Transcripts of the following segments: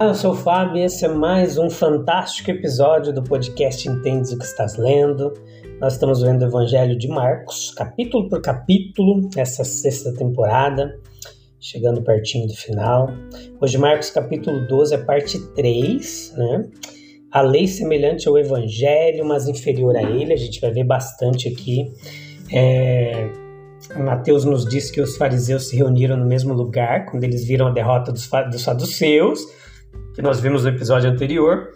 Eu sou o Fábio e esse é mais um fantástico episódio do podcast Entendes o que estás lendo. Nós estamos vendo o Evangelho de Marcos, capítulo por capítulo, essa sexta temporada, chegando pertinho do final. Hoje, Marcos, capítulo 12, é parte 3, né? A lei semelhante ao Evangelho, mas inferior a ele. A gente vai ver bastante aqui. É... Mateus nos diz que os fariseus se reuniram no mesmo lugar quando eles viram a derrota dos, dos saduceus que nós vimos no episódio anterior.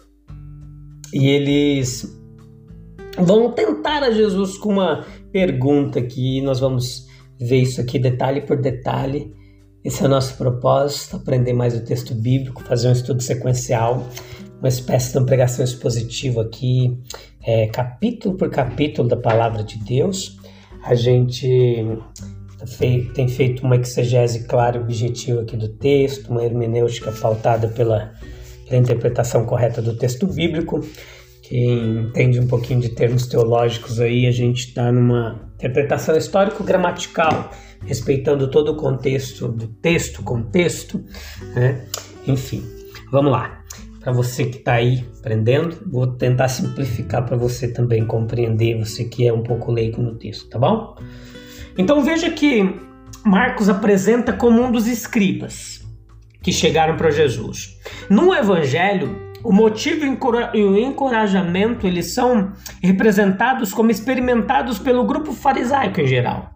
E eles vão tentar a Jesus com uma pergunta aqui. Nós vamos ver isso aqui detalhe por detalhe. Esse é o nosso propósito: aprender mais o texto bíblico, fazer um estudo sequencial, uma espécie de uma pregação expositiva aqui, é, capítulo por capítulo da palavra de Deus. A gente tem feito uma exegese clara e objetiva aqui do texto, uma hermenêutica pautada pela da interpretação correta do texto bíblico. Quem entende um pouquinho de termos teológicos aí, a gente está numa interpretação histórico-gramatical, respeitando todo o contexto do texto, contexto, né? Enfim, vamos lá. Para você que está aí aprendendo, vou tentar simplificar para você também compreender, você que é um pouco leigo no texto, tá bom? Então veja que Marcos apresenta como um dos escribas que chegaram para Jesus. No Evangelho, o motivo e o encorajamento eles são representados como experimentados pelo grupo farisaico em geral.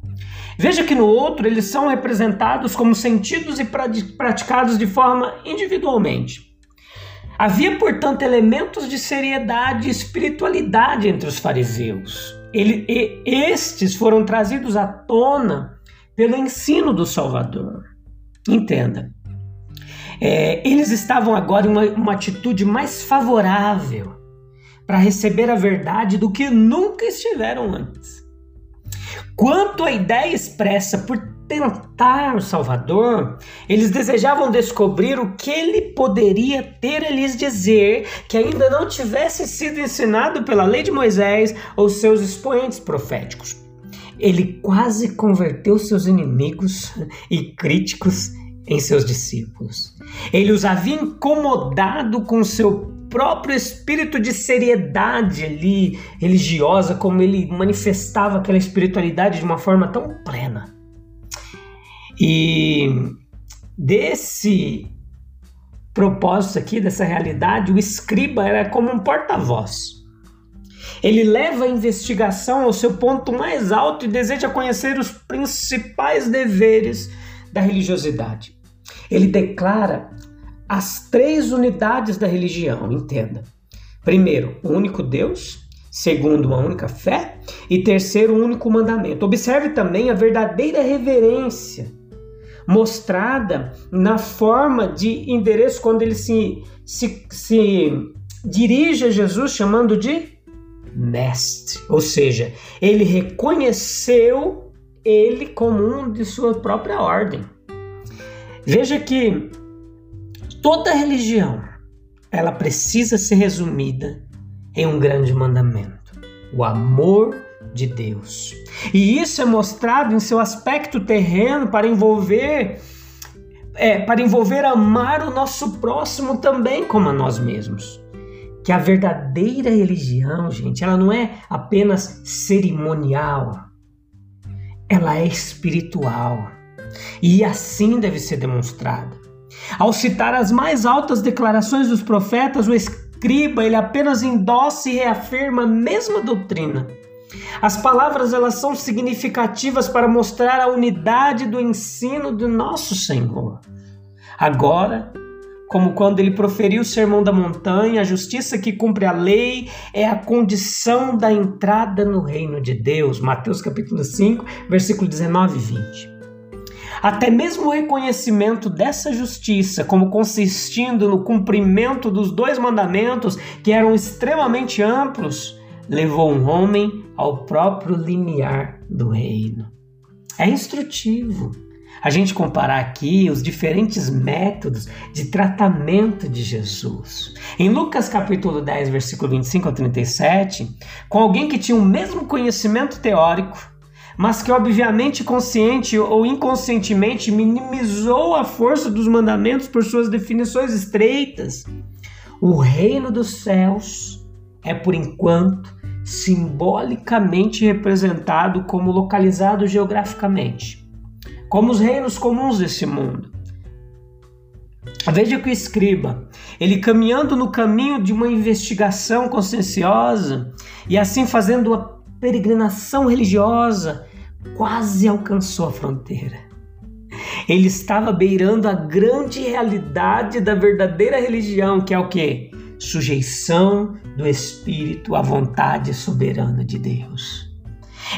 Veja que no outro eles são representados como sentidos e praticados de forma individualmente. Havia, portanto, elementos de seriedade e espiritualidade entre os fariseus. Ele, estes foram trazidos à tona pelo ensino do Salvador. Entenda, é, eles estavam agora em uma, uma atitude mais favorável para receber a verdade do que nunca estiveram antes. Quanto à ideia expressa por tentar o Salvador, eles desejavam descobrir o que ele poderia ter a lhes dizer que ainda não tivesse sido ensinado pela lei de Moisés ou seus expoentes proféticos. Ele quase converteu seus inimigos e críticos em seus discípulos. Ele os havia incomodado com seu próprio espírito de seriedade ali religiosa, como ele manifestava aquela espiritualidade de uma forma tão plena. E desse propósito aqui, dessa realidade, o escriba era como um porta-voz. Ele leva a investigação ao seu ponto mais alto e deseja conhecer os principais deveres da religiosidade. Ele declara as três unidades da religião, entenda. Primeiro, o único Deus. Segundo, uma única fé. E terceiro, um único mandamento. Observe também a verdadeira reverência mostrada na forma de endereço quando ele se, se, se dirige a Jesus chamando de mestre. Ou seja, ele reconheceu ele como um de sua própria ordem. Veja que toda religião ela precisa ser resumida em um grande mandamento: o amor de Deus. E isso é mostrado em seu aspecto terreno para envolver é, para envolver amar o nosso próximo também como a nós mesmos. Que a verdadeira religião, gente, ela não é apenas cerimonial, ela é espiritual. E assim deve ser demonstrada. Ao citar as mais altas declarações dos profetas, o escriba ele apenas endossa e reafirma a mesma doutrina. As palavras elas são significativas para mostrar a unidade do ensino do nosso Senhor. Agora, como quando ele proferiu o sermão da montanha, a justiça que cumpre a lei é a condição da entrada no reino de Deus. Mateus capítulo 5, versículo 19 e 20. Até mesmo o reconhecimento dessa justiça, como consistindo no cumprimento dos dois mandamentos, que eram extremamente amplos, levou um homem ao próprio limiar do reino. É instrutivo a gente comparar aqui os diferentes métodos de tratamento de Jesus. Em Lucas capítulo 10, versículo 25 a 37, com alguém que tinha o mesmo conhecimento teórico, mas que obviamente consciente ou inconscientemente minimizou a força dos mandamentos por suas definições estreitas. O reino dos céus é por enquanto simbolicamente representado como localizado geograficamente, como os reinos comuns desse mundo. Veja que o escriba, ele caminhando no caminho de uma investigação conscienciosa e assim fazendo uma peregrinação religiosa, quase alcançou a fronteira. Ele estava beirando a grande realidade da verdadeira religião, que é o que? Sujeição do espírito à vontade soberana de Deus.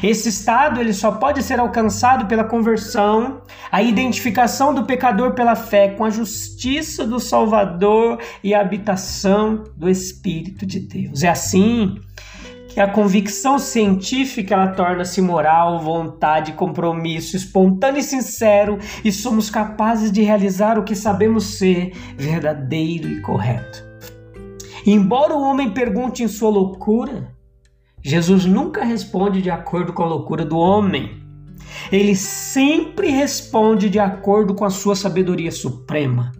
Esse estado ele só pode ser alcançado pela conversão, a identificação do pecador pela fé com a justiça do Salvador e a habitação do Espírito de Deus. É assim que a convicção científica ela torna-se moral, vontade, compromisso, espontâneo e sincero, e somos capazes de realizar o que sabemos ser verdadeiro e correto. Embora o homem pergunte em sua loucura, Jesus nunca responde de acordo com a loucura do homem. Ele sempre responde de acordo com a sua sabedoria suprema.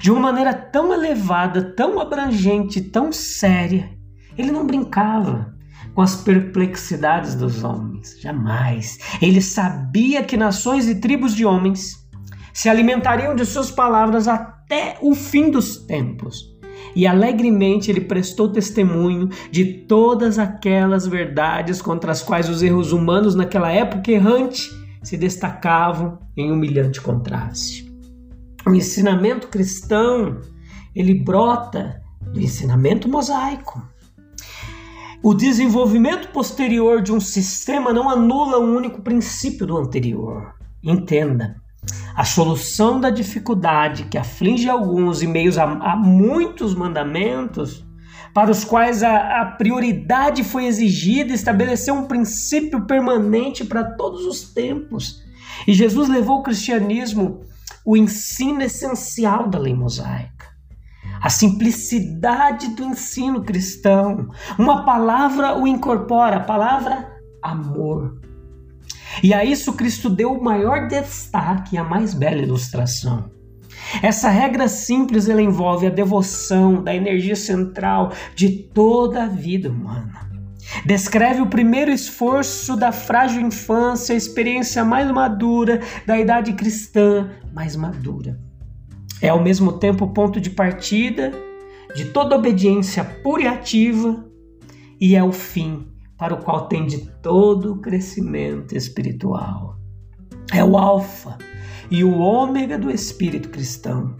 De uma maneira tão elevada, tão abrangente, tão séria. Ele não brincava com as perplexidades dos homens. Jamais. Ele sabia que nações e tribos de homens se alimentariam de suas palavras até o fim dos tempos. E alegremente ele prestou testemunho de todas aquelas verdades contra as quais os erros humanos naquela época errante se destacavam em humilhante contraste. O ensinamento cristão, ele brota do ensinamento mosaico. O desenvolvimento posterior de um sistema não anula um único princípio do anterior. Entenda, a solução da dificuldade que aflige alguns em meio a, a muitos mandamentos, para os quais a, a prioridade foi exigida, estabeleceu um princípio permanente para todos os tempos. E Jesus levou o cristianismo o ensino essencial da lei mosaica a simplicidade do ensino cristão. Uma palavra o incorpora, a palavra amor. E a isso Cristo deu o maior destaque e a mais bela ilustração. Essa regra simples ela envolve a devoção da energia central de toda a vida humana. Descreve o primeiro esforço da frágil infância, a experiência mais madura da idade cristã mais madura. É ao mesmo tempo o ponto de partida de toda obediência pura e ativa e é o fim para o qual tende todo o crescimento espiritual. É o alfa e o ômega do espírito cristão.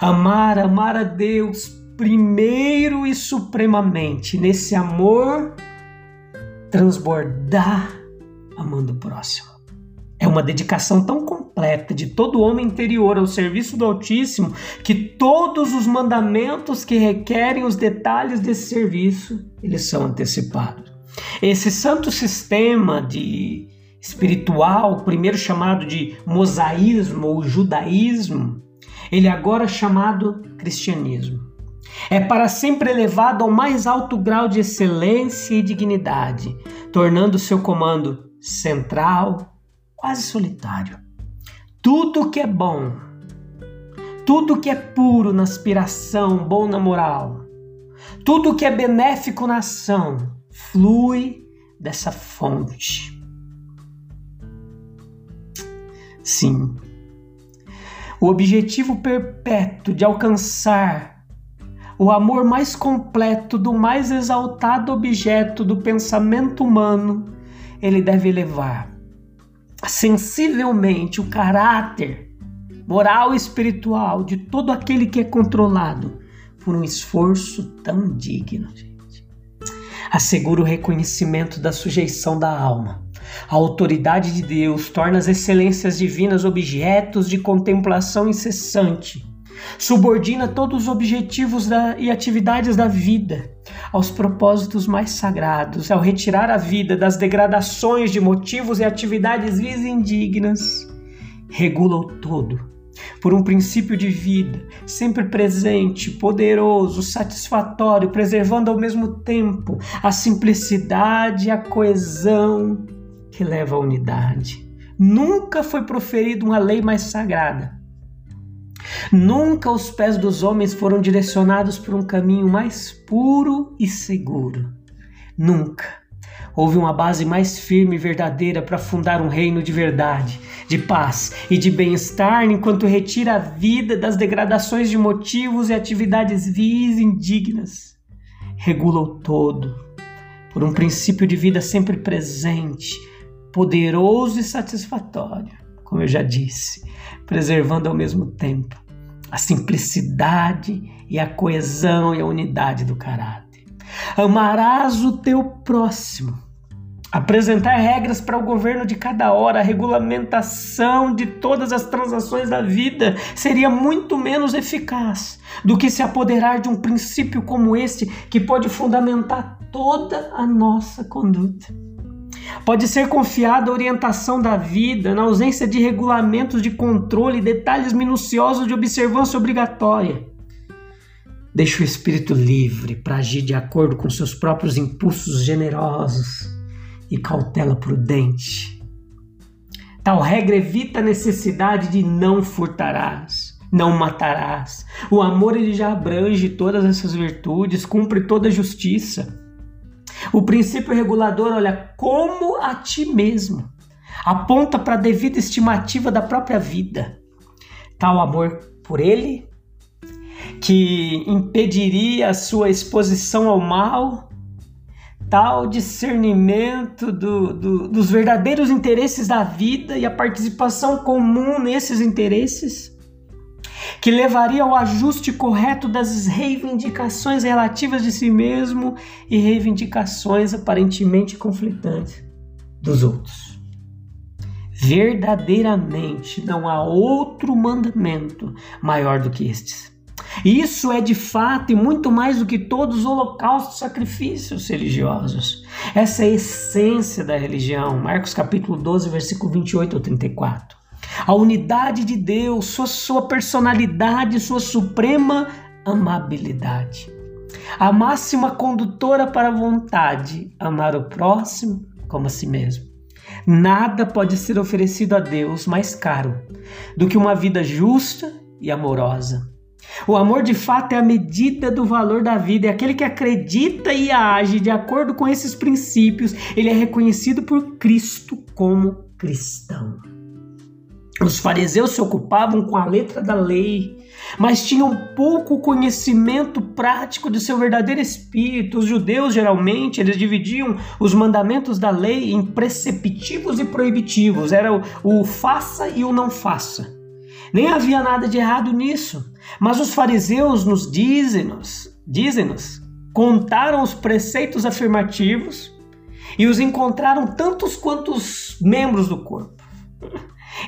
Amar, amar a Deus primeiro e supremamente, nesse amor transbordar amando o próximo. É uma dedicação tão completa de todo homem interior ao serviço do Altíssimo que todos os mandamentos que requerem os detalhes desse serviço, eles são antecipados. Esse santo sistema de espiritual, primeiro chamado de mosaísmo ou judaísmo, ele agora é chamado cristianismo. É para sempre elevado ao mais alto grau de excelência e dignidade, tornando seu comando central, quase solitário. Tudo que é bom, tudo que é puro na aspiração, bom na moral, tudo que é benéfico na ação, flui dessa fonte. Sim, o objetivo perpétuo de alcançar o amor mais completo do mais exaltado objeto do pensamento humano, ele deve levar sensivelmente o caráter moral e espiritual de todo aquele que é controlado por um esforço tão digno. Assegura o reconhecimento da sujeição da alma, A autoridade de Deus torna as excelências divinas objetos de contemplação incessante. Subordina todos os objetivos da, e atividades da vida aos propósitos mais sagrados, ao retirar a vida das degradações de motivos e atividades vis indignas. Regula o todo por um princípio de vida, sempre presente, poderoso, satisfatório, preservando ao mesmo tempo a simplicidade e a coesão que leva à unidade. Nunca foi proferida uma lei mais sagrada. Nunca os pés dos homens foram direcionados por um caminho mais puro e seguro. Nunca houve uma base mais firme e verdadeira para fundar um reino de verdade, de paz e de bem-estar, enquanto retira a vida das degradações de motivos e atividades vis indignas. Regula o todo, por um princípio de vida sempre presente, poderoso e satisfatório, como eu já disse, preservando ao mesmo tempo a simplicidade e a coesão e a unidade do caráter. Amarás o teu próximo. Apresentar regras para o governo de cada hora, a regulamentação de todas as transações da vida seria muito menos eficaz do que se apoderar de um princípio como este que pode fundamentar toda a nossa conduta. Pode ser confiada a orientação da vida na ausência de regulamentos de controle e detalhes minuciosos de observância obrigatória. Deixe o espírito livre para agir de acordo com seus próprios impulsos generosos e cautela prudente. Tal regra evita a necessidade de não furtarás, não matarás. O amor ele já abrange todas essas virtudes, cumpre toda a justiça. O princípio regulador olha como a ti mesmo, aponta para a devida estimativa da própria vida. Tal amor por ele que impediria a sua exposição ao mal, tal discernimento do, do, dos verdadeiros interesses da vida e a participação comum nesses interesses, que levaria ao ajuste correto das reivindicações relativas de si mesmo e reivindicações aparentemente conflitantes dos outros. Verdadeiramente não há outro mandamento maior do que estes isso é de fato e muito mais do que todos os holocaustos, sacrifícios religiosos. Essa é a essência da religião. Marcos capítulo 12, versículo 28 ao 34. A unidade de Deus, sua, sua personalidade, sua suprema amabilidade. A máxima condutora para a vontade, amar o próximo como a si mesmo. Nada pode ser oferecido a Deus mais caro do que uma vida justa e amorosa. O amor de fato é a medida do valor da vida, é aquele que acredita e age de acordo com esses princípios, ele é reconhecido por Cristo como cristão. Os fariseus se ocupavam com a letra da lei, mas tinham pouco conhecimento prático de seu verdadeiro espírito. Os judeus, geralmente, eles dividiam os mandamentos da lei em preceptivos e proibitivos. Era o, o faça e o não faça. Nem havia nada de errado nisso. Mas os fariseus nos dizem-nos, dizem-nos, contaram os preceitos afirmativos e os encontraram tantos quanto os membros do corpo.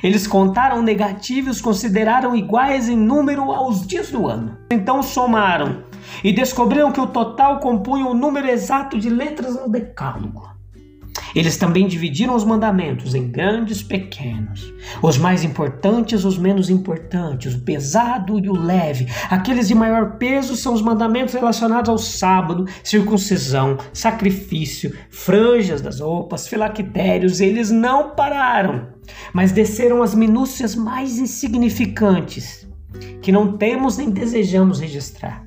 Eles contaram negativos os consideraram iguais em número aos dias do ano. Então somaram e descobriram que o total compunha o número exato de letras no decálogo. Eles também dividiram os mandamentos em grandes pequenos, os mais importantes os menos importantes, o pesado e o leve. Aqueles de maior peso são os mandamentos relacionados ao sábado, circuncisão, sacrifício, franjas das roupas, filactérios. Eles não pararam, mas desceram as minúcias mais insignificantes, que não temos nem desejamos registrar.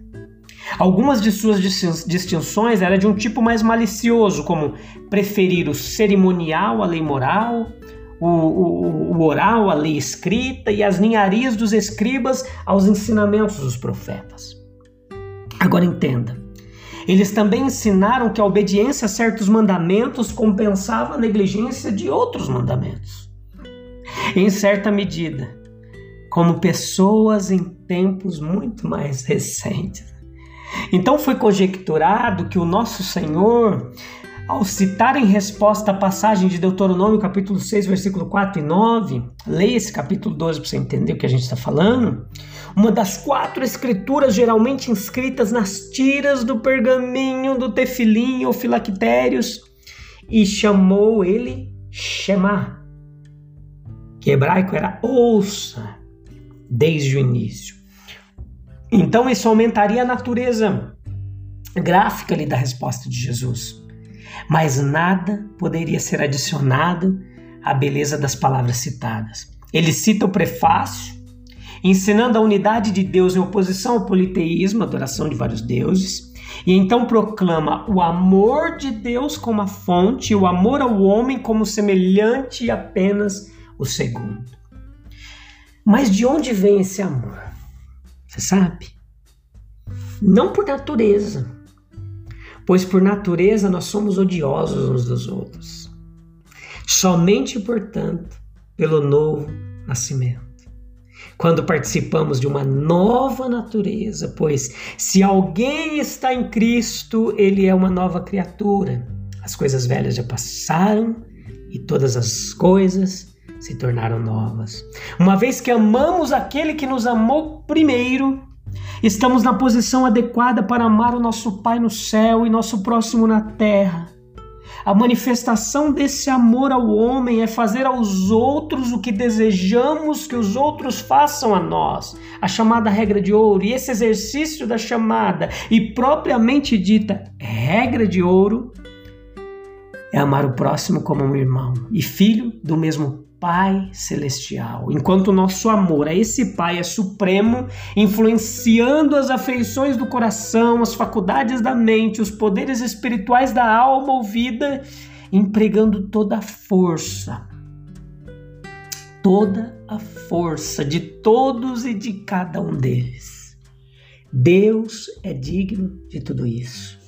Algumas de suas distinções eram de um tipo mais malicioso, como preferir o cerimonial à lei moral, o, o, o, oral à lei escrita e as ninharias dos escribas aos ensinamentos dos profetas. Agora entenda. Eles também ensinaram que a obediência a certos mandamentos compensava a negligência de outros mandamentos. Em certa medida, como pessoas em tempos muito mais recentes. Então foi conjecturado que o nosso Senhor ao citar em resposta a passagem de Deuteronômio, capítulo 6, versículo 4 e 9, leia esse capítulo 12 para você entender o que a gente está falando. Uma das quatro escrituras geralmente inscritas nas tiras do pergaminho do tefilim ou filactérios, e chamou ele Shema, que hebraico era ouça, desde o início. Então isso aumentaria a natureza gráfica ali da resposta de Jesus mas nada poderia ser adicionado à beleza das palavras citadas. Ele cita o prefácio, ensinando a unidade de Deus em oposição ao politeísmo, adoração de vários deuses, e então proclama o amor de Deus como a fonte e o amor ao homem como semelhante e apenas o segundo. Mas de onde vem esse amor? Você sabe? Não por natureza pois por natureza nós somos odiosos uns dos outros. Somente, portanto, pelo novo nascimento. Quando participamos de uma nova natureza, pois se alguém está em Cristo, ele é uma nova criatura. As coisas velhas já passaram e todas as coisas se tornaram novas. Uma vez que amamos aquele que nos amou primeiro, Estamos na posição adequada para amar o nosso Pai no céu e nosso próximo na terra. A manifestação desse amor ao homem é fazer aos outros o que desejamos que os outros façam a nós. A chamada regra de ouro. E esse exercício da chamada e propriamente dita regra de ouro é amar o próximo como um irmão e filho do mesmo Pai Celestial. Enquanto nosso amor a esse Pai é supremo, influenciando as afeições do coração, as faculdades da mente, os poderes espirituais da alma ou vida, empregando toda a força, toda a força de todos e de cada um deles. Deus é digno de tudo isso.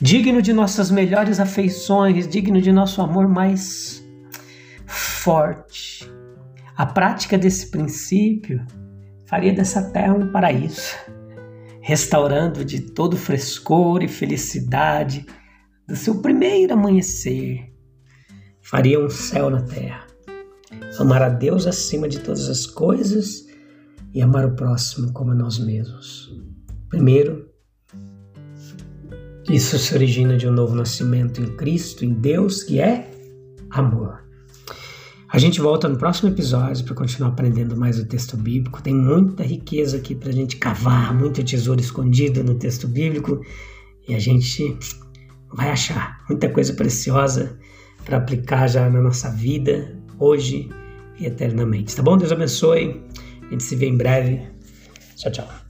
Digno de nossas melhores afeições, digno de nosso amor mais forte. A prática desse princípio faria dessa terra um paraíso, restaurando de todo frescor e felicidade do seu primeiro amanhecer. Faria um céu na terra. Amar a Deus acima de todas as coisas e amar o próximo como a nós mesmos. Primeiro, isso se origina de um novo nascimento em Cristo, em Deus, que é amor. A gente volta no próximo episódio para continuar aprendendo mais o texto bíblico. Tem muita riqueza aqui para a gente cavar, muito tesouro escondido no texto bíblico e a gente vai achar muita coisa preciosa para aplicar já na nossa vida, hoje e eternamente. Tá bom? Deus abençoe. A gente se vê em breve. Tchau, tchau.